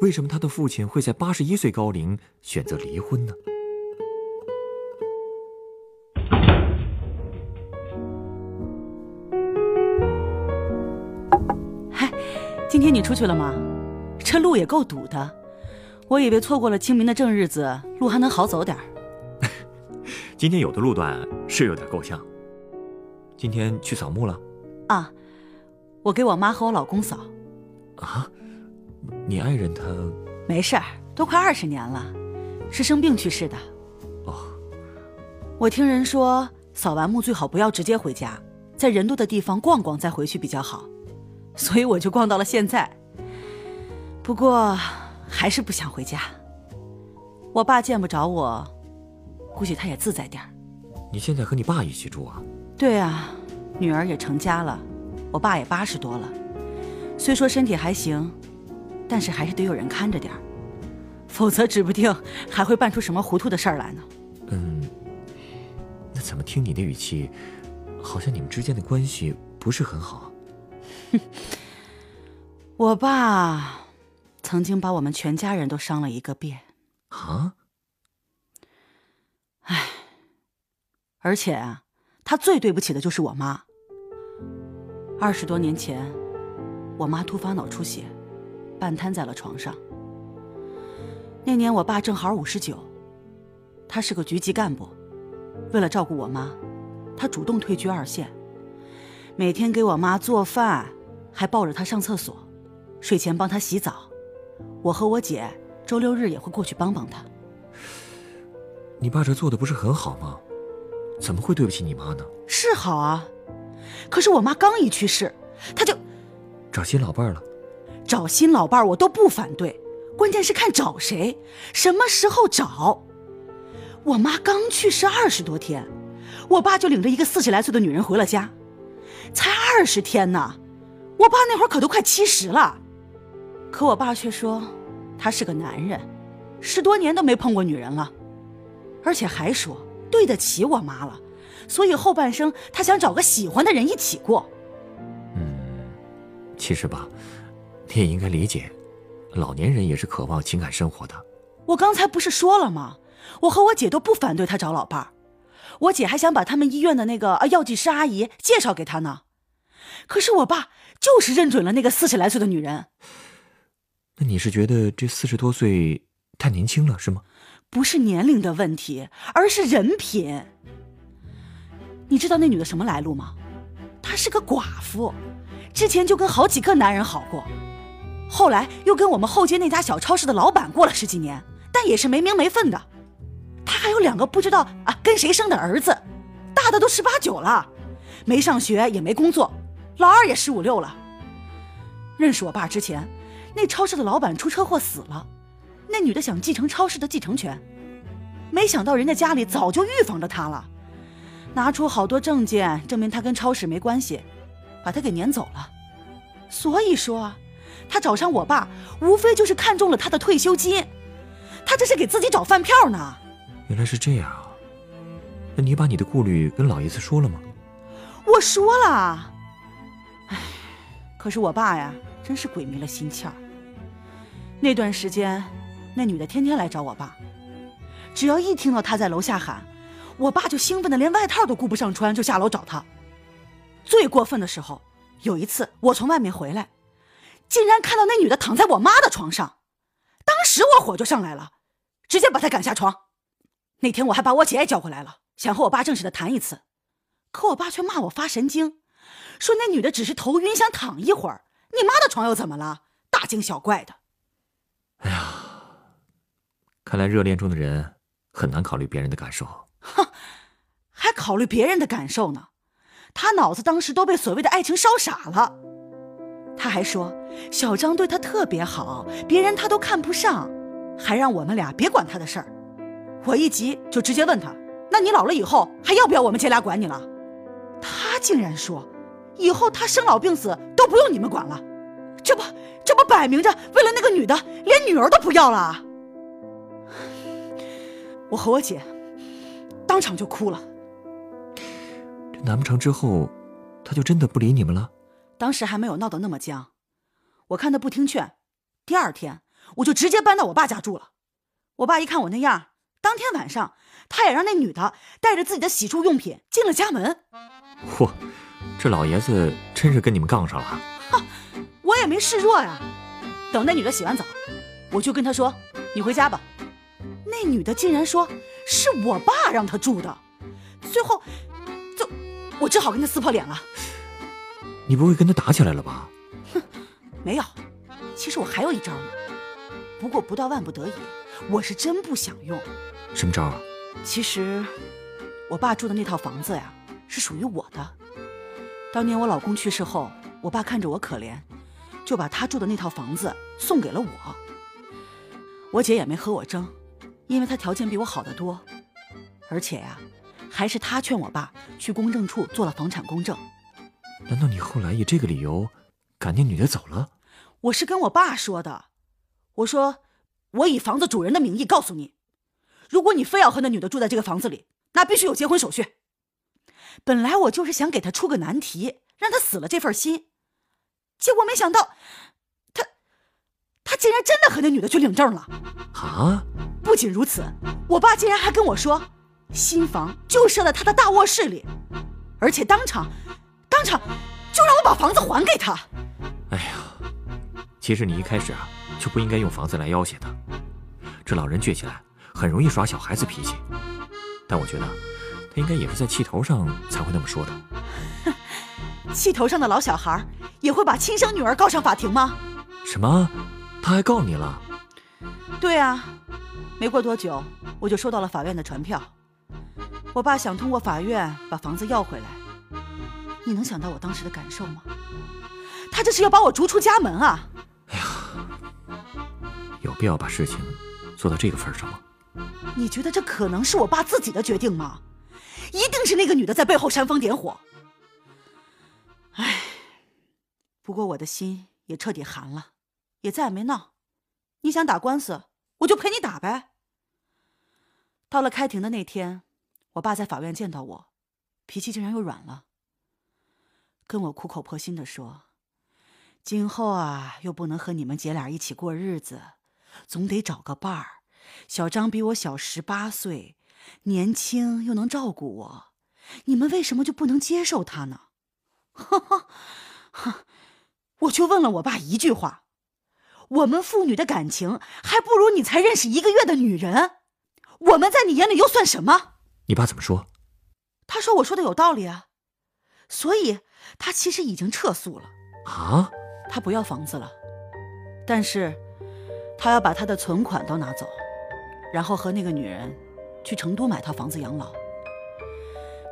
为什么他的父亲会在八十一岁高龄选择离婚呢？嗨，今天你出去了吗？这路也够堵的，我以为错过了清明的正日子，路还能好走点儿。今天有的路段是有点够呛。今天去扫墓了？啊，我给我妈和我老公扫。啊，你爱人他？没事儿，都快二十年了，是生病去世的。哦，我听人说，扫完墓最好不要直接回家，在人多的地方逛逛再回去比较好，所以我就逛到了现在。不过还是不想回家。我爸见不着我，估计他也自在点儿。你现在和你爸一起住啊？对啊，女儿也成家了，我爸也八十多了，虽说身体还行，但是还是得有人看着点儿，否则指不定还会办出什么糊涂的事儿来呢。嗯，那怎么听你的语气，好像你们之间的关系不是很好？哼 我爸曾经把我们全家人都伤了一个遍。啊？唉，而且啊。他最对不起的就是我妈。二十多年前，我妈突发脑出血，半瘫在了床上。那年我爸正好五十九，他是个局级干部，为了照顾我妈，他主动退居二线，每天给我妈做饭，还抱着她上厕所，睡前帮她洗澡。我和我姐周六日也会过去帮帮她。你爸这做的不是很好吗？怎么会对不起你妈呢？是好啊，可是我妈刚一去世，他就找新老伴了。找新老伴我都不反对，关键是看找谁，什么时候找。我妈刚去世二十多天，我爸就领着一个四十来岁的女人回了家，才二十天呢。我爸那会儿可都快七十了，可我爸却说他是个男人，十多年都没碰过女人了，而且还说。对得起我妈了，所以后半生他想找个喜欢的人一起过。嗯，其实吧，也应该理解，老年人也是渴望情感生活的。我刚才不是说了吗？我和我姐都不反对他找老伴儿，我姐还想把他们医院的那个药剂师阿姨介绍给他呢。可是我爸就是认准了那个四十来岁的女人。那你是觉得这四十多岁太年轻了，是吗？不是年龄的问题，而是人品。你知道那女的什么来路吗？她是个寡妇，之前就跟好几个男人好过，后来又跟我们后街那家小超市的老板过了十几年，但也是没名没分的。他还有两个不知道啊跟谁生的儿子，大的都十八九了，没上学也没工作，老二也十五六了。认识我爸之前，那超市的老板出车祸死了。那女的想继承超市的继承权，没想到人家家里早就预防着她了，拿出好多证件证明她跟超市没关系，把她给撵走了。所以说，她找上我爸，无非就是看中了他的退休金，他这是给自己找饭票呢。原来是这样啊！那你把你的顾虑跟老爷子说了吗？我说了。唉，可是我爸呀，真是鬼迷了心窍。那段时间。那女的天天来找我爸，只要一听到他在楼下喊，我爸就兴奋的连外套都顾不上穿，就下楼找他。最过分的时候，有一次我从外面回来，竟然看到那女的躺在我妈的床上，当时我火就上来了，直接把她赶下床。那天我还把我姐也叫过来了，想和我爸正式的谈一次，可我爸却骂我发神经，说那女的只是头晕想躺一会儿，你妈的床又怎么了？大惊小怪的。哎呀！看来热恋中的人很难考虑别人的感受。哼，还考虑别人的感受呢？他脑子当时都被所谓的爱情烧傻了。他还说小张对他特别好，别人他都看不上，还让我们俩别管他的事儿。我一急就直接问他：“那你老了以后还要不要我们姐俩管你了？”他竟然说：“以后他生老病死都不用你们管了。”这不，这不摆明着为了那个女的连女儿都不要了？我和我姐当场就哭了。这难不成之后他就真的不理你们了？当时还没有闹得那么僵，我看他不听劝，第二天我就直接搬到我爸家住了。我爸一看我那样，当天晚上他也让那女的带着自己的洗漱用品进了家门。嚯，这老爷子真是跟你们杠上了。哈，我也没示弱呀。等那女的洗完澡，我就跟她说：“你回家吧。”那女的竟然说是我爸让她住的，最后，就我只好跟她撕破脸了。你不会跟他打起来了吧？哼，没有。其实我还有一招呢，不过不到万不得已，我是真不想用。什么招啊？其实，我爸住的那套房子呀，是属于我的。当年我老公去世后，我爸看着我可怜，就把他住的那套房子送给了我。我姐也没和我争，因为她条件比我好得多，而且呀，还是她劝我爸去公证处做了房产公证。难道你后来以这个理由赶那女的走了？我是跟我爸说的，我说我以房子主人的名义告诉你，如果你非要和那女的住在这个房子里，那必须有结婚手续。本来我就是想给他出个难题，让他死了这份心，结果没想到他他竟然真的和那女的去领证了。啊！不仅如此，我爸竟然还跟我说，新房就设在他的大卧室里，而且当场。就让我把房子还给他。哎呀，其实你一开始啊就不应该用房子来要挟他。这老人倔起来很容易耍小孩子脾气，但我觉得他应该也是在气头上才会那么说的。气头上的老小孩也会把亲生女儿告上法庭吗？什么？他还告你了？对啊，没过多久我就收到了法院的传票。我爸想通过法院把房子要回来。你能想到我当时的感受吗？他这是要把我逐出家门啊！哎呀，有必要把事情做到这个份上吗？你觉得这可能是我爸自己的决定吗？一定是那个女的在背后煽风点火。唉，不过我的心也彻底寒了，也再也没闹。你想打官司，我就陪你打呗。到了开庭的那天，我爸在法院见到我，脾气竟然又软了。跟我苦口婆心的说：“今后啊，又不能和你们姐俩一起过日子，总得找个伴儿。小张比我小十八岁，年轻又能照顾我，你们为什么就不能接受他呢？” 哈哈，我就问了我爸一句话：“我们父女的感情还不如你才认识一个月的女人，我们在你眼里又算什么？”你爸怎么说？他说我说的有道理啊，所以。他其实已经撤诉了啊！他不要房子了，但是，他要把他的存款都拿走，然后和那个女人去成都买套房子养老。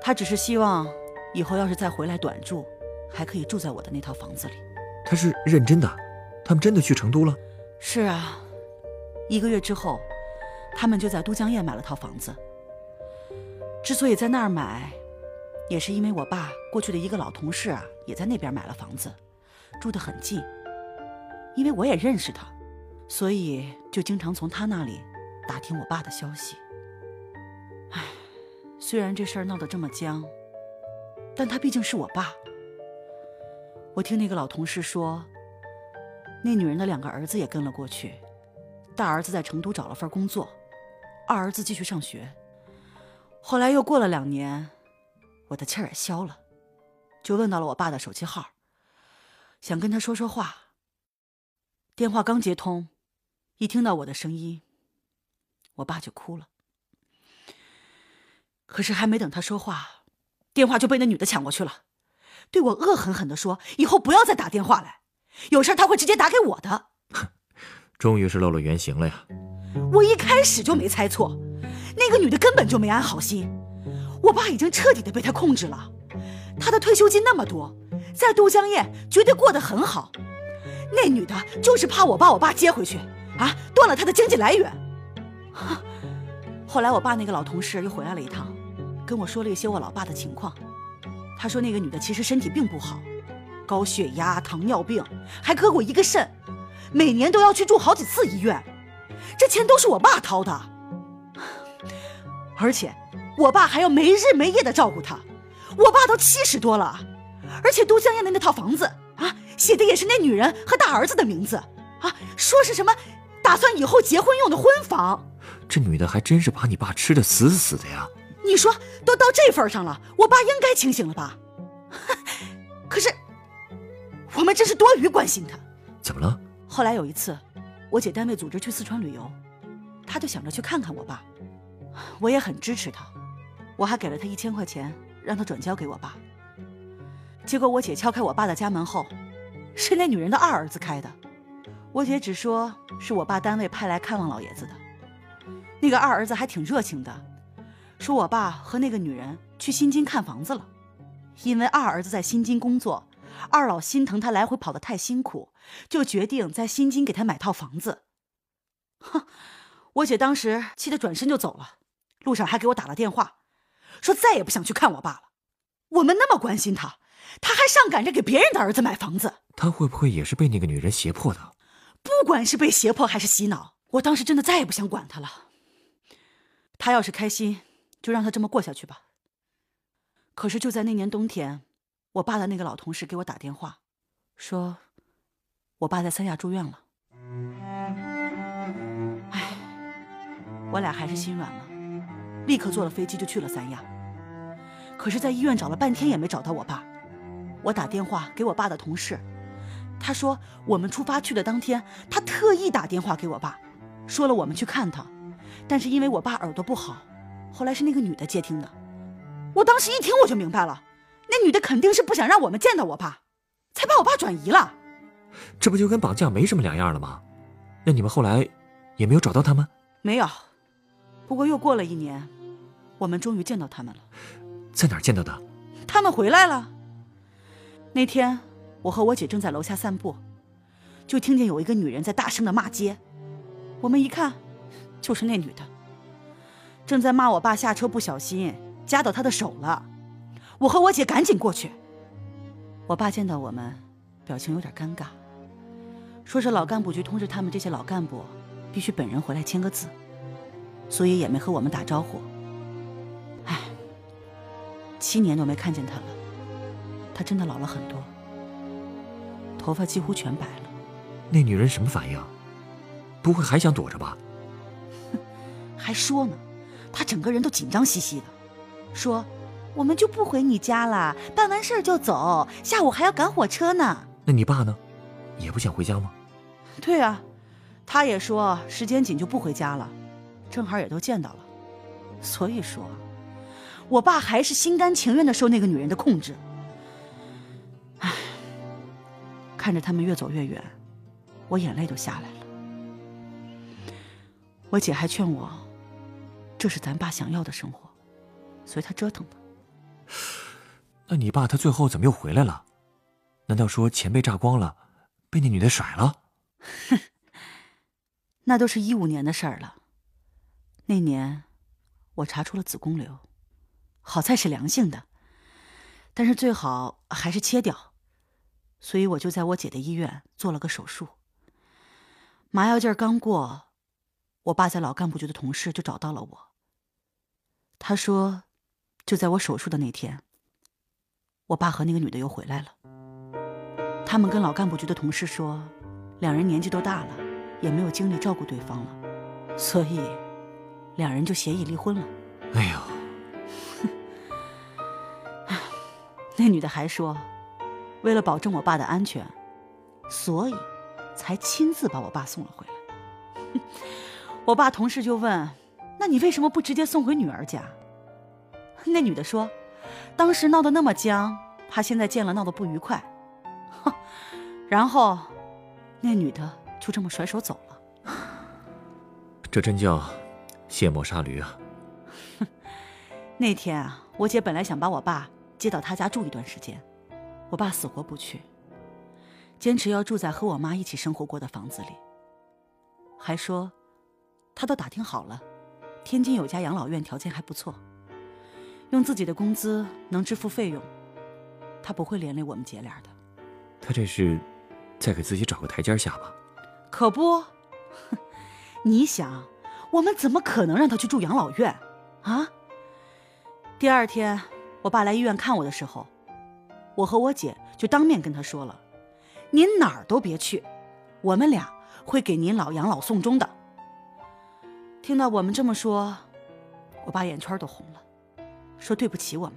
他只是希望以后要是再回来短住，还可以住在我的那套房子里。他是认真的，他们真的去成都了？是啊，一个月之后，他们就在都江堰买了套房子。之所以在那儿买。也是因为我爸过去的一个老同事啊，也在那边买了房子，住得很近。因为我也认识他，所以就经常从他那里打听我爸的消息。唉，虽然这事儿闹得这么僵，但他毕竟是我爸。我听那个老同事说，那女人的两个儿子也跟了过去，大儿子在成都找了份工作，二儿子继续上学。后来又过了两年。我的气儿也消了，就问到了我爸的手机号，想跟他说说话。电话刚接通，一听到我的声音，我爸就哭了。可是还没等他说话，电话就被那女的抢过去了，对我恶狠狠地说：“以后不要再打电话来，有事他会直接打给我的。”哼，终于是露了原形了呀！我一开始就没猜错，那个女的根本就没安好心。我爸已经彻底的被他控制了，他的退休金那么多，在都江堰绝对过得很好，那女的就是怕我把我爸接回去，啊，断了他的经济来源。后来我爸那个老同事又回来了一趟，跟我说了一些我老爸的情况。他说那个女的其实身体并不好，高血压、糖尿病，还割过一个肾，每年都要去住好几次医院，这钱都是我爸掏的。而且我爸还要没日没夜的照顾她，我爸都七十多了，而且都江堰的那套房子啊，写的也是那女人和大儿子的名字啊，说是什么打算以后结婚用的婚房。这女的还真是把你爸吃的死死的呀！你说都到这份上了，我爸应该清醒了吧？可是我们真是多余关心他。怎么了？后来有一次，我姐单位组织去四川旅游，他就想着去看看我爸。我也很支持他，我还给了他一千块钱，让他转交给我爸。结果我姐敲开我爸的家门后，是那女人的二儿子开的。我姐只说是我爸单位派来看望老爷子的。那个二儿子还挺热情的，说我爸和那个女人去新津看房子了，因为二儿子在新津工作，二老心疼他来回跑得太辛苦，就决定在新津给他买套房子。哼，我姐当时气得转身就走了。路上还给我打了电话，说再也不想去看我爸了。我们那么关心他，他还上赶着给别人的儿子买房子。他会不会也是被那个女人胁迫的？不管是被胁迫还是洗脑，我当时真的再也不想管他了。他要是开心，就让他这么过下去吧。可是就在那年冬天，我爸的那个老同事给我打电话，说我爸在三亚住院了。唉，我俩还是心软了。立刻坐了飞机就去了三亚，可是，在医院找了半天也没找到我爸。我打电话给我爸的同事，他说我们出发去的当天，他特意打电话给我爸，说了我们去看他，但是因为我爸耳朵不好，后来是那个女的接听的。我当时一听我就明白了，那女的肯定是不想让我们见到我爸，才把我爸转移了。这不就跟绑架没什么两样了吗？那你们后来也没有找到他们？没有。不过又过了一年，我们终于见到他们了。在哪儿见到的？他们回来了。那天，我和我姐正在楼下散步，就听见有一个女人在大声的骂街。我们一看，就是那女的，正在骂我爸下车不小心夹到她的手了。我和我姐赶紧过去。我爸见到我们，表情有点尴尬，说是老干部局通知他们这些老干部，必须本人回来签个字。所以也没和我们打招呼。唉，七年都没看见他了，他真的老了很多，头发几乎全白了。那女人什么反应？不会还想躲着吧？哼还说呢，她整个人都紧张兮兮的，说：“我们就不回你家了，办完事儿就走，下午还要赶火车呢。”那你爸呢？也不想回家吗？对啊，他也说时间紧就不回家了。正好也都见到了，所以说，我爸还是心甘情愿的受那个女人的控制。唉，看着他们越走越远，我眼泪都下来了。我姐还劝我，这是咱爸想要的生活，随他折腾吧。那你爸他最后怎么又回来了？难道说钱被榨光了，被那女的甩了？哼，那都是一五年的事儿了。那年，我查出了子宫瘤，好在是良性的，但是最好还是切掉，所以我就在我姐的医院做了个手术。麻药劲儿刚过，我爸在老干部局的同事就找到了我。他说，就在我手术的那天，我爸和那个女的又回来了。他们跟老干部局的同事说，两人年纪都大了，也没有精力照顾对方了，所以。两人就协议离婚了。哎呦，那女的还说，为了保证我爸的安全，所以才亲自把我爸送了回来。我爸同事就问：“那你为什么不直接送回女儿家？”那女的说：“当时闹得那么僵，怕现在见了闹得不愉快。”哼，然后那女的就这么甩手走了。这真叫……卸磨杀驴啊！那天啊，我姐本来想把我爸接到他家住一段时间，我爸死活不去。坚持要住在和我妈一起生活过的房子里，还说他都打听好了，天津有家养老院，条件还不错，用自己的工资能支付费用，他不会连累我们姐俩的。他这是在给自己找个台阶下吧？可不，你想，我们怎么可能让他去住养老院啊？第二天，我爸来医院看我的时候，我和我姐就当面跟他说了：“您哪儿都别去，我们俩会给您老养老送终的。”听到我们这么说，我爸眼圈都红了，说对不起我们，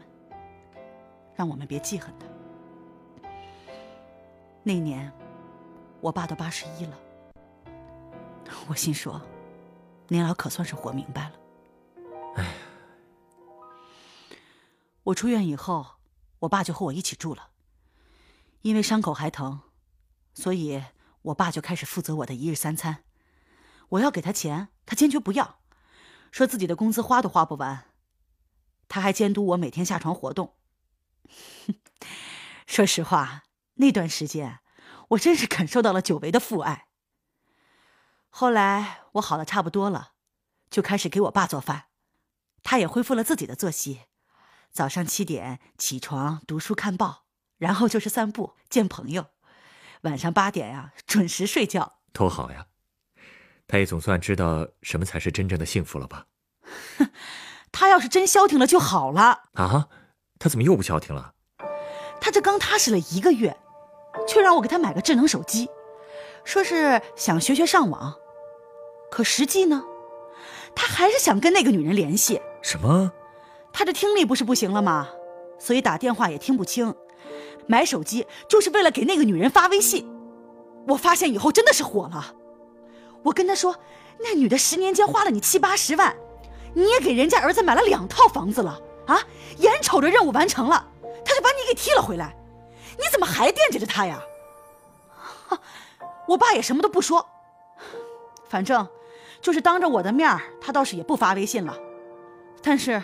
让我们别记恨他。那年，我爸都八十一了，我心说，您老可算是活明白了。哎。我出院以后，我爸就和我一起住了。因为伤口还疼，所以我爸就开始负责我的一日三餐。我要给他钱，他坚决不要，说自己的工资花都花不完。他还监督我每天下床活动。说实话，那段时间我真是感受到了久违的父爱。后来我好的差不多了，就开始给我爸做饭，他也恢复了自己的作息。早上七点起床读书看报，然后就是散步见朋友。晚上八点呀，准时睡觉。多好呀！他也总算知道什么才是真正的幸福了吧？哼，他要是真消停了就好了啊！他怎么又不消停了？他这刚踏实了一个月，却让我给他买个智能手机，说是想学学上网。可实际呢，他还是想跟那个女人联系。什么？他的听力不是不行了吗？所以打电话也听不清。买手机就是为了给那个女人发微信。我发现以后真的是火了。我跟他说，那女的十年间花了你七八十万，你也给人家儿子买了两套房子了啊！眼瞅着任务完成了，他就把你给踢了回来。你怎么还惦记着他呀？我爸也什么都不说，反正就是当着我的面他倒是也不发微信了。但是。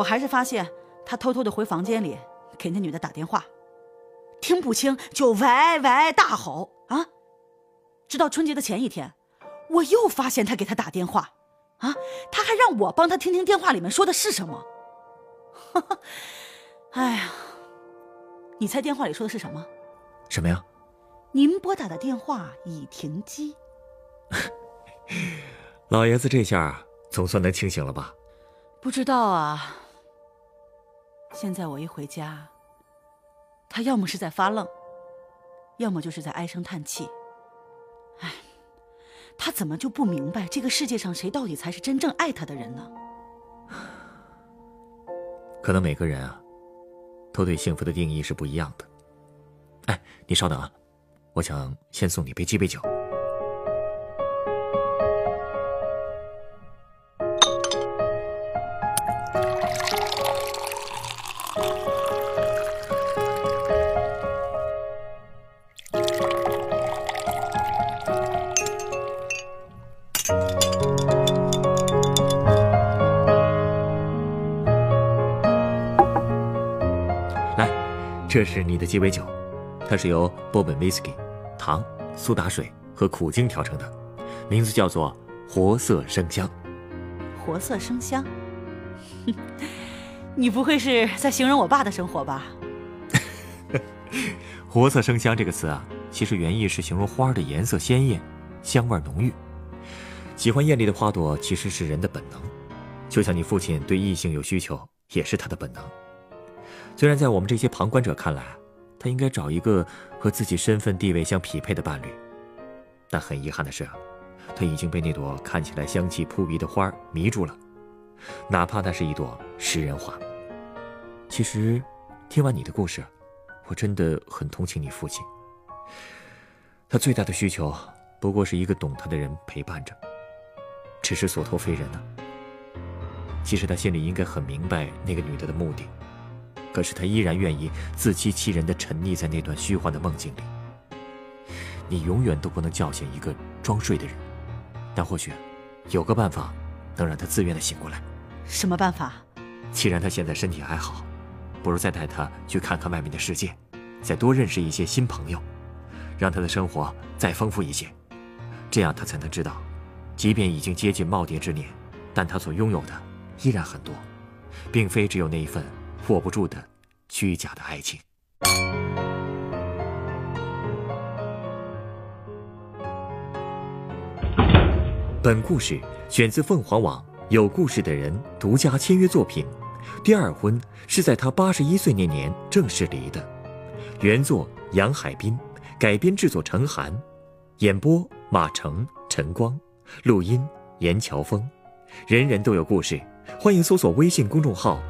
我还是发现他偷偷的回房间里给那女的打电话，听不清就喂喂大吼啊！直到春节的前一天，我又发现他给他打电话，啊，他还让我帮他听听电话里面说的是什么。哎呀，你猜电话里说的是什么？什么呀？您拨打的电话已停机。老爷子这下总算能清醒了吧？不知道啊。现在我一回家，他要么是在发愣，要么就是在唉声叹气。哎，他怎么就不明白这个世界上谁到底才是真正爱他的人呢？可能每个人啊，都对幸福的定义是不一样的。哎，你稍等啊，我想先送你杯鸡尾酒。这是你的鸡尾酒，它是由波本威士忌、糖、苏打水和苦精调成的，名字叫做“活色生香”。活色生香，你不会是在形容我爸的生活吧？“ 活色生香”这个词啊，其实原意是形容花的颜色鲜艳，香味浓郁。喜欢艳丽的花朵其实是人的本能，就像你父亲对异性有需求，也是他的本能。虽然在我们这些旁观者看来，他应该找一个和自己身份地位相匹配的伴侣，但很遗憾的是，他已经被那朵看起来香气扑鼻的花迷住了，哪怕那是一朵食人花。其实，听完你的故事，我真的很同情你父亲。他最大的需求不过是一个懂他的人陪伴着，只是所托非人呢。其实他心里应该很明白那个女的的目的。可是他依然愿意自欺欺人的沉溺在那段虚幻的梦境里。你永远都不能叫醒一个装睡的人，但或许有个办法能让他自愿的醒过来。什么办法？既然他现在身体还好，不如再带他去看看外面的世界，再多认识一些新朋友，让他的生活再丰富一些，这样他才能知道，即便已经接近耄耋之年，但他所拥有的依然很多，并非只有那一份握不住的虚假的爱情。本故事选自凤凰网有故事的人独家签约作品，《第二婚》是在他八十一岁那年正式离的。原作杨海滨，改编制作陈寒，演播马成、陈光，录音严乔峰。人人都有故事，欢迎搜索微信公众号“